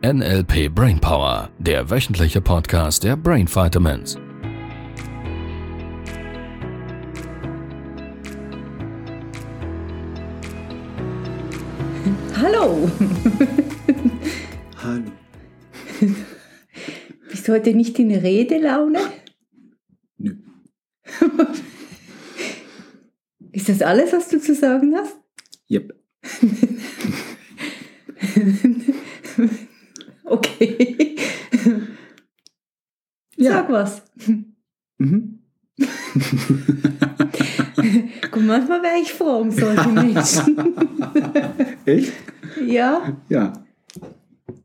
NLP Brainpower, der wöchentliche Podcast der Brain Vitamins. Hallo! Hallo. Bist du heute nicht in Redelaune? Nö. Ist das alles, was du zu sagen hast? Yep. Okay. Ja. Sag was. Mhm. Guck, manchmal wäre ich froh um solche Menschen. Echt? ja, Ja.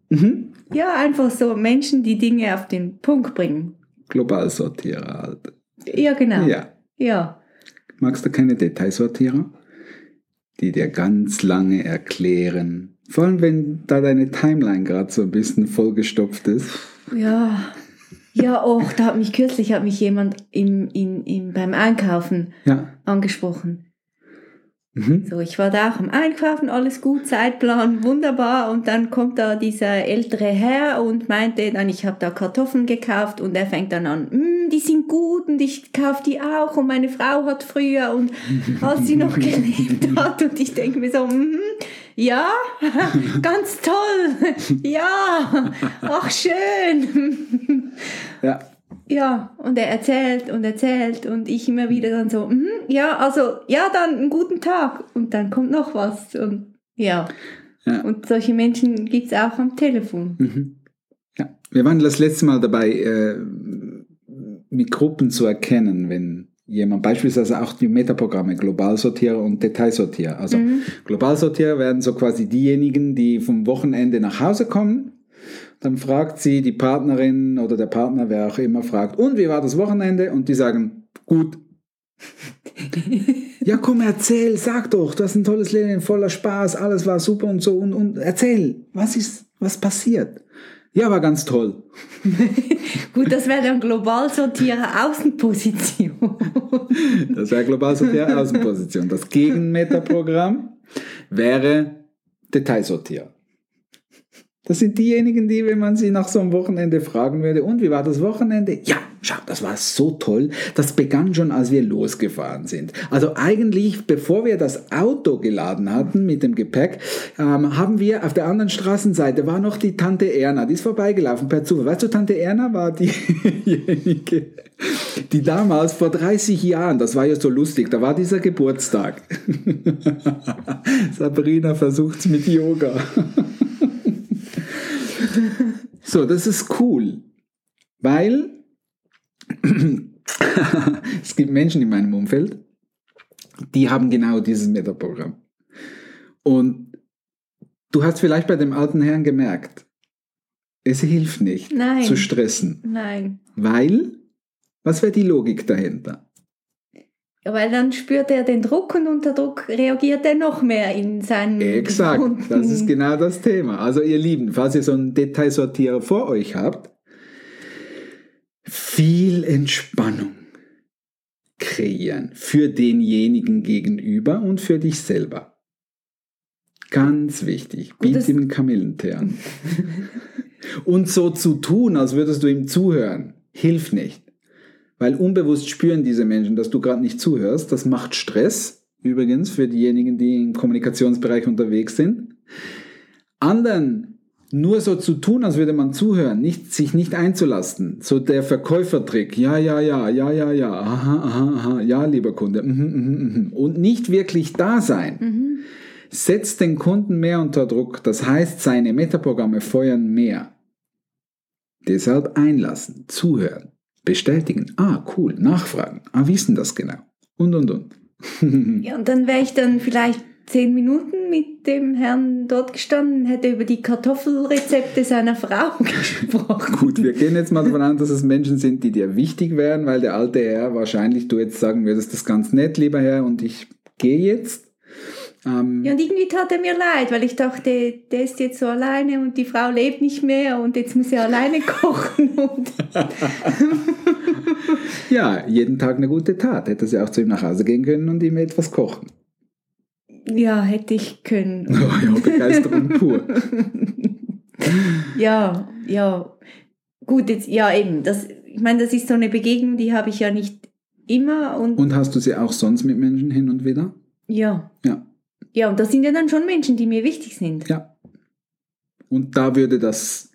Mhm. ja, einfach so Menschen, die Dinge auf den Punkt bringen. Globalsortierer halt. Ja, genau. Ja. ja. Magst du keine Detailsortierer? Die dir ganz lange erklären. Vor allem, wenn da deine Timeline gerade so ein bisschen vollgestopft ist. Ja, ja, oh, da hat mich kürzlich hat mich jemand im, im, im, beim Einkaufen Ja. angesprochen. Mhm. So, ich war da auch am Einkaufen, alles gut, Zeitplan, wunderbar. Und dann kommt da dieser ältere Herr und meinte dann, ich habe da Kartoffeln gekauft und er fängt dann an, "Mm, die sind gut und ich kaufe die auch und meine Frau hat früher und als sie noch gelebt hat und ich denke mir so, "Mhm, ja, ganz toll, ja, ach schön. Ja. Ja, und er erzählt und erzählt und ich immer wieder dann so, mhm, ja, also, ja, dann einen guten Tag. Und dann kommt noch was. Und ja, Ja. und solche Menschen gibt es auch am Telefon. Mhm. ja. Wir waren das letzte Mal dabei, äh, mit Gruppen zu erkennen, wenn jemand beispielsweise auch die Metaprogramme Globalsortierer und Detailsortierer. Also Mhm. Globalsortierer werden so quasi diejenigen, die vom Wochenende nach Hause kommen. Dann fragt sie die Partnerin oder der Partner, wer auch immer, fragt, und wie war das Wochenende? Und die sagen, gut. ja, komm, erzähl, sag doch, du hast ein tolles Leben, voller Spaß, alles war super und so. Und, und erzähl, was ist, was passiert? Ja, war ganz toll. Gut, das wäre dann Globalsortierer Außenposition. Das wäre Globalsortierer Außenposition. Das Gegenmetaprogramm wäre Detailsortierer. Das sind diejenigen, die, wenn man sie nach so einem Wochenende fragen würde, und wie war das Wochenende? Ja, schau, das war so toll. Das begann schon, als wir losgefahren sind. Also eigentlich, bevor wir das Auto geladen hatten mit dem Gepäck, ähm, haben wir auf der anderen Straßenseite war noch die Tante Erna, die ist vorbeigelaufen per Zufall. Weißt du, Tante Erna war diejenige, die damals vor 30 Jahren, das war ja so lustig, da war dieser Geburtstag. Sabrina versucht's mit Yoga. So, das ist cool, weil es gibt Menschen in meinem Umfeld, die haben genau dieses Metaprogramm. Und du hast vielleicht bei dem alten Herrn gemerkt, es hilft nicht Nein. zu stressen, Nein. weil, was wäre die Logik dahinter? Weil dann spürt er den Druck und unter Druck reagiert er noch mehr in seinen Exakt, gewohnten- das ist genau das Thema. Also ihr Lieben, falls ihr so einen Detailsortierer vor euch habt, viel Entspannung kreieren für denjenigen gegenüber und für dich selber. Ganz wichtig, biet ihm einen Kamillentee an. und so zu tun, als würdest du ihm zuhören, hilft nicht. Weil unbewusst spüren diese Menschen, dass du gerade nicht zuhörst. Das macht Stress, übrigens, für diejenigen, die im Kommunikationsbereich unterwegs sind. Anderen nur so zu tun, als würde man zuhören, nicht, sich nicht einzulassen. So der Verkäufertrick. Ja, ja, ja, ja, ja, ja, aha, aha, aha, ja, lieber Kunde. Mhm, mhm, mhm. Und nicht wirklich da sein. Mhm. Setzt den Kunden mehr unter Druck. Das heißt, seine Metaprogramme feuern mehr. Deshalb einlassen, zuhören, bestätigen. Ah, cool, nachfragen. Ah, denn das genau? Und, und, und. Ja, und dann wäre ich dann vielleicht zehn Minuten mit dem Herrn dort gestanden, hätte über die Kartoffelrezepte seiner Frau gesprochen. Gut, wir gehen jetzt mal davon an, dass es Menschen sind, die dir wichtig wären, weil der alte Herr wahrscheinlich du jetzt sagen würdest, das ist ganz nett, lieber Herr, und ich gehe jetzt. Ähm, Ja, und irgendwie tat er mir leid, weil ich dachte, der ist jetzt so alleine und die Frau lebt nicht mehr und jetzt muss er alleine kochen. Und ja, jeden Tag eine gute Tat. Hätte sie auch zu ihm nach Hause gehen können und ihm etwas kochen. ja, hätte ich können. Oh ja, Begeisterung pur. ja, ja. Gut, jetzt, ja, eben. Das, ich meine, das ist so eine Begegnung, die habe ich ja nicht immer. Und, Und hast du sie auch sonst mit Menschen hin und wieder? ja. Ja. Ja, und das sind ja dann schon Menschen, die mir wichtig sind. Ja. Und da würde das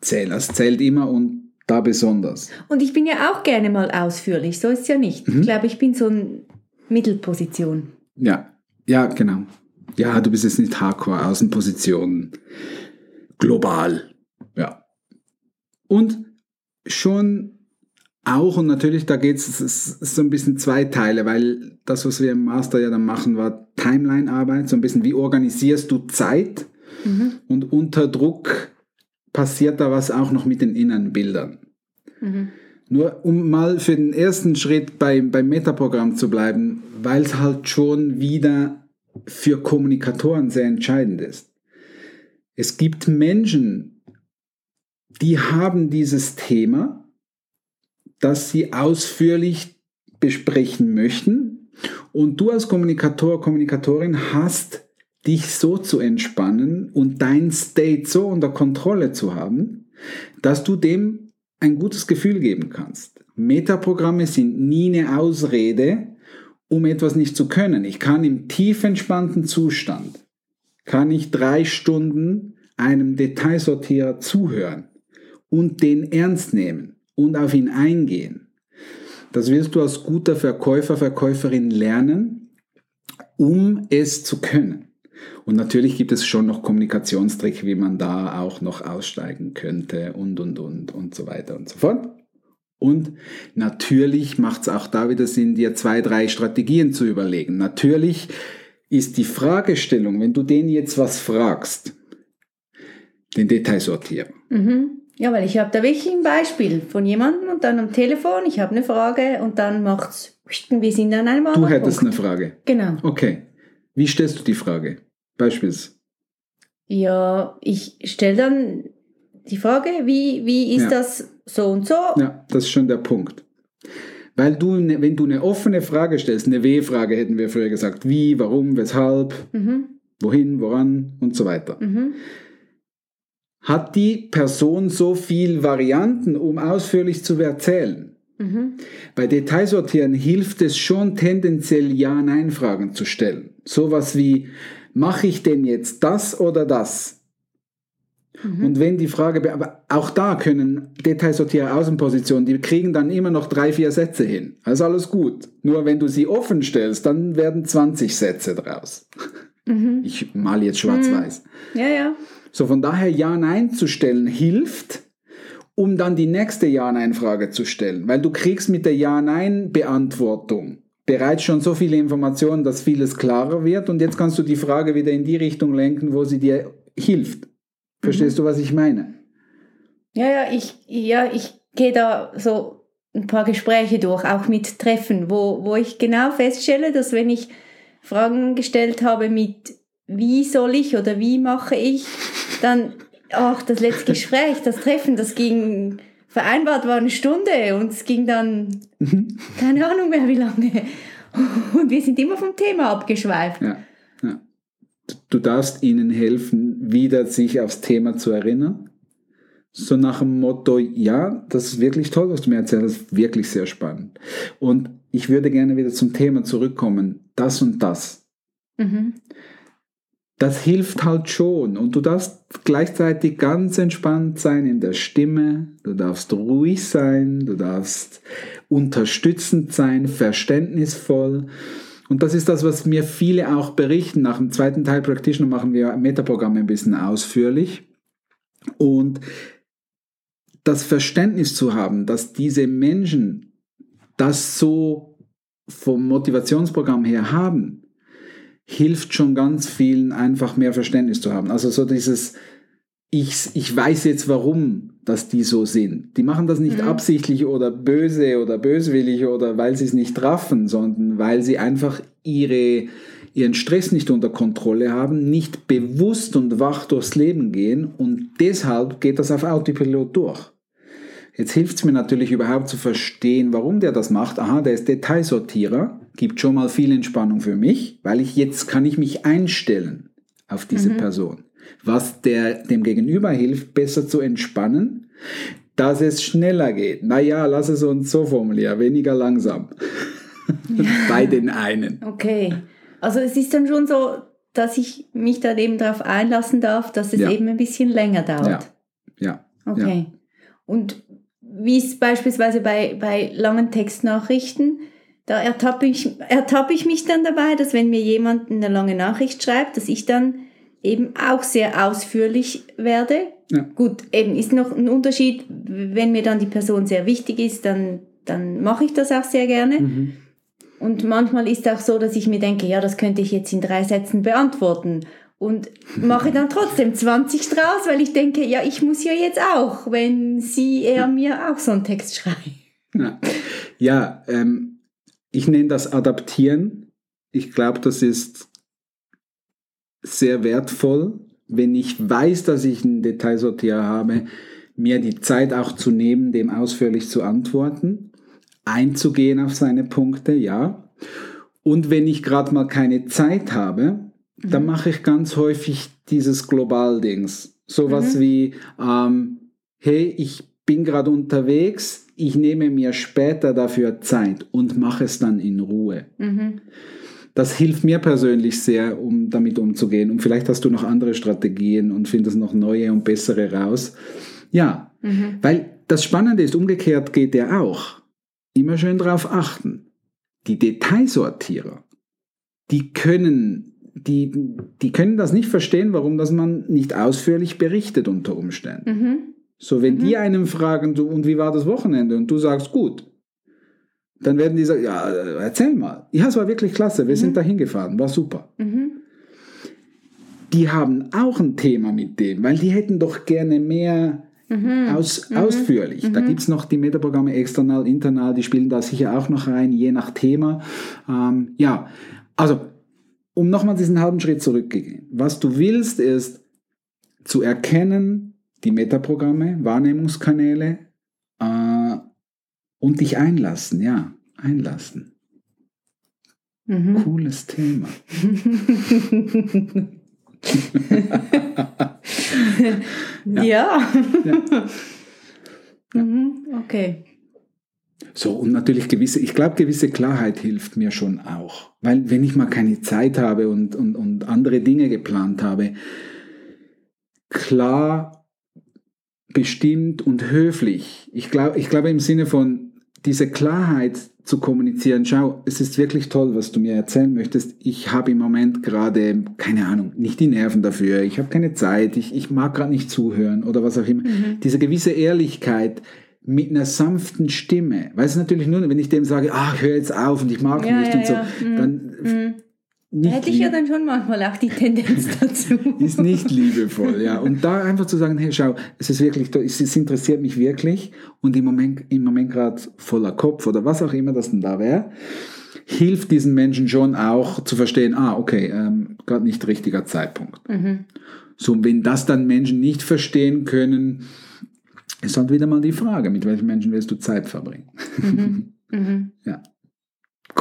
zählen. Das zählt immer und da besonders. Und ich bin ja auch gerne mal ausführlich, so ist es ja nicht. Mhm. Ich glaube, ich bin so eine Mittelposition. Ja, ja, genau. Ja, du bist jetzt nicht Hardcore, Außenposition, global. Ja. Und schon auch, und natürlich, da geht es so ein bisschen zwei Teile, weil das, was wir im Master ja dann machen, war Timeline-Arbeit, so ein bisschen, wie organisierst du Zeit? Mhm. Und unter Druck passiert da was auch noch mit den inneren Bildern. Mhm. Nur um mal für den ersten Schritt beim, beim Metaprogramm zu bleiben, weil es halt schon wieder für Kommunikatoren sehr entscheidend ist. Es gibt Menschen, die haben dieses Thema, das sie ausführlich besprechen möchten. Und du als Kommunikator, Kommunikatorin hast dich so zu entspannen und dein State so unter Kontrolle zu haben, dass du dem ein gutes Gefühl geben kannst. Metaprogramme sind nie eine Ausrede, um etwas nicht zu können. Ich kann im tief entspannten Zustand, kann ich drei Stunden einem Detailsortierer zuhören und den ernst nehmen und auf ihn eingehen. Das wirst du als guter Verkäufer, Verkäuferin lernen, um es zu können. Und natürlich gibt es schon noch Kommunikationstricks, wie man da auch noch aussteigen könnte und, und, und, und so weiter und so fort. Und natürlich macht es auch da wieder Sinn, dir zwei, drei Strategien zu überlegen. Natürlich ist die Fragestellung, wenn du den jetzt was fragst, den Detailsortierer. Mhm. Ja, weil ich habe da wirklich ein Beispiel von jemandem und dann am Telefon, ich habe eine Frage und dann macht's, wir sind an einem Du hättest eine Punkt. Frage. Genau. Okay. Wie stellst du die Frage? Beispiels. Ja, ich stelle dann die Frage, wie, wie ist Ja. das so und so? Ja, das ist schon der Punkt. Weil du, ne- wenn du eine offene Frage stellst, eine W-Frage hätten wir früher gesagt, wie, warum, weshalb, Mhm. wohin, woran und so weiter. Mhm. Hat die Person so viel Varianten, um ausführlich zu erzählen? Mhm. Bei Detailsortieren hilft es schon tendenziell Ja-Nein-Fragen zu stellen. Sowas wie, mache ich denn jetzt das oder das? Mhm. Und wenn die Frage, be- aber auch da können Detailsortierer Außenpositionen, die kriegen dann immer noch drei, vier Sätze hin. Also alles gut. Nur wenn du sie offen stellst, dann werden 20 Sätze draus. Mhm. Ich mal jetzt schwarz-weiß. Ja, ja. So von daher Ja-Nein zu stellen hilft, um dann die nächste Ja-Nein-Frage zu stellen. Weil du kriegst mit der Ja-Nein-Beantwortung bereits schon so viele Informationen, dass vieles klarer wird und jetzt kannst du die Frage wieder in die Richtung lenken, wo sie dir hilft. Verstehst du, was ich meine? Ja, ja, ich, ja, ich gehe da so ein paar Gespräche durch, auch mit Treffen, wo, wo ich genau feststelle, dass wenn ich Fragen gestellt habe mit wie soll ich oder wie mache ich, dann, ach, das letzte Gespräch, das Treffen, das ging, vereinbart war eine Stunde und es ging dann, keine Ahnung mehr wie lange. Und wir sind immer vom Thema abgeschweift. Ja, ja. Du darfst ihnen helfen, wieder sich aufs Thema zu erinnern. So nach dem Motto, ja, das ist wirklich toll, was du mir erzählst, das ist wirklich sehr spannend. Und ich würde gerne wieder zum Thema zurückkommen, das und das. Mhm. Das hilft halt schon. Und du darfst gleichzeitig ganz entspannt sein in der Stimme. Du darfst ruhig sein. Du darfst unterstützend sein, verständnisvoll. Und das ist das, was mir viele auch berichten. Nach dem zweiten Teil Practitioner machen wir Metaprogramme ein bisschen ausführlich. Und das Verständnis zu haben, dass diese Menschen das so vom Motivationsprogramm her haben, hilft schon ganz vielen einfach mehr Verständnis zu haben. Also so dieses, ich, ich weiß jetzt warum, dass die so sind. Die machen das nicht Mhm. absichtlich oder böse oder böswillig oder weil sie es nicht raffen, sondern weil sie einfach ihre, ihren Stress nicht unter Kontrolle haben, nicht bewusst und wach durchs Leben gehen und deshalb geht das auf Autopilot durch. Jetzt hilft es mir natürlich überhaupt zu verstehen, warum der das macht. Aha, der ist Detailsortierer, gibt schon mal viel Entspannung für mich, weil ich jetzt kann ich mich einstellen auf diese Mhm. Person. was der, dem Gegenüber hilft, besser zu entspannen, dass es schneller geht. Naja, lass es uns so formulieren, weniger langsam. Ja. Bei den einen. Okay. Also es ist dann schon so, dass ich mich dann eben darauf einlassen darf, dass es ja. eben ein bisschen länger dauert. Ja. ja. Okay. Und wie ist beispielsweise bei, bei langen Textnachrichten, da ertappe ich, ertappe ich mich dann dabei, dass wenn mir jemand eine lange Nachricht schreibt, dass ich dann eben auch sehr ausführlich werde. Ja. Gut, eben ist noch ein Unterschied, wenn mir dann die Person sehr wichtig ist, dann, dann mache ich das auch sehr gerne. Mhm. Und manchmal ist es auch so, dass ich mir denke, ja, das könnte ich jetzt in drei Sätzen beantworten. Und mache dann trotzdem 20 draus, weil ich denke, ja, ich muss ja jetzt auch, wenn sie, er mir auch so einen Text schreibt. Ja, ja ähm, ich nenne das Adaptieren. Ich glaube, das ist sehr wertvoll, wenn ich weiß, dass ich einen Detailsortierer habe, mir die Zeit auch zu nehmen, dem ausführlich zu antworten, einzugehen auf seine Punkte, ja. Und wenn ich gerade mal keine Zeit habe, mhm. dann mache ich ganz häufig dieses Global-Dings. Sowas mhm. wie, ähm, hey, ich bin gerade unterwegs, ich nehme mir später dafür Zeit und mache es dann in Ruhe. Mhm das hilft mir persönlich sehr, um damit umzugehen. Und vielleicht hast du noch andere Strategien und findest noch neue und bessere raus. Ja, mhm. weil das Spannende ist, umgekehrt geht der auch. Immer schön darauf achten. Die Detailsortierer, die können, die, die können das nicht verstehen, warum das man nicht ausführlich berichtet unter Umständen. Mhm. So, wenn mhm. die einen fragen, du, und wie war das Wochenende? Und du sagst, gut, dann werden die sagen, ja, erzähl mal. Ja, es war wirklich klasse, wir mhm. sind da hingefahren, war super. Mhm. Die haben auch ein Thema mit dem, weil die hätten doch gerne mehr mhm. Aus, mhm. ausführlich. Da mhm. gibt es noch die Metaprogramme external, internal, die spielen da sicher auch noch rein, je nach Thema. Ähm, ja, also, um nochmal diesen halben Schritt zurückzugehen. Was du willst, ist zu erkennen, die Metaprogramme, Wahrnehmungskanäle, äh, und dich einlassen, ja, einlassen. Mhm. Cooles Thema. ja. ja. ja. Mhm, okay. So, und natürlich gewisse, ich glaube, gewisse Klarheit hilft mir schon auch. Weil wenn ich mal keine Zeit habe und, und, und andere Dinge geplant habe, klar, bestimmt und höflich. Ich glaube, ich glaube im Sinne von, diese Klarheit zu kommunizieren, schau, es ist wirklich toll, was du mir erzählen möchtest. Ich habe im Moment gerade, keine Ahnung, nicht die Nerven dafür, ich habe keine Zeit, ich, ich mag gerade nicht zuhören oder was auch immer. Mhm. Diese gewisse Ehrlichkeit mit einer sanften Stimme. Weißt du natürlich nur, wenn ich dem sage, ach, hör jetzt auf und ich mag ja, nicht ja, und so, ja. Mhm. dann mhm. Nicht Hätte ich ja dann schon manchmal auch die Tendenz dazu. ist nicht liebevoll, ja. Und da einfach zu sagen, hey, schau, es ist wirklich, es interessiert mich wirklich und im Moment, im Moment gerade voller Kopf oder was auch immer das denn da wäre, hilft diesen Menschen schon auch zu verstehen, ah, okay, ähm, gerade nicht richtiger Zeitpunkt. Mhm. So, wenn das dann Menschen nicht verstehen können, ist halt wieder mal die Frage, mit welchen Menschen willst du Zeit verbringen? Mhm. Mhm. ja.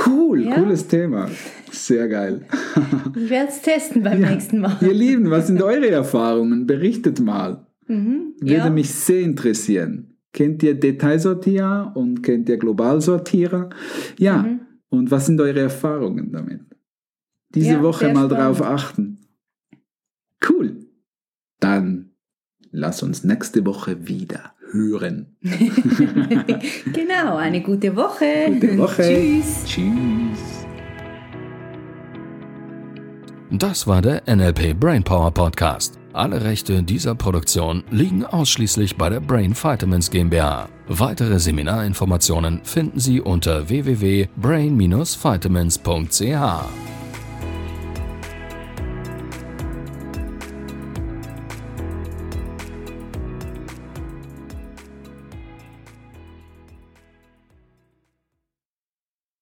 Cool, ja. cooles Thema. Sehr geil. Ich werde es testen beim ja. nächsten Mal. Ihr Lieben, was sind eure Erfahrungen? Berichtet mal. Mhm, Würde ja. mich sehr interessieren. Kennt ihr Detailsortierer und kennt ihr Globalsortierer? Ja. Mhm. Und was sind eure Erfahrungen damit? Diese Woche mal spannend. drauf achten. Cool. Dann lass uns nächste Woche wieder hören. genau, eine gute Woche. Gute Woche. Tschüss. Tschüss. Das war der NLP Brainpower Podcast. Alle Rechte dieser Produktion liegen ausschließlich bei der Brain Vitamins GmbH. Weitere Seminarinformationen finden Sie unter www.brain-vitamins.ch.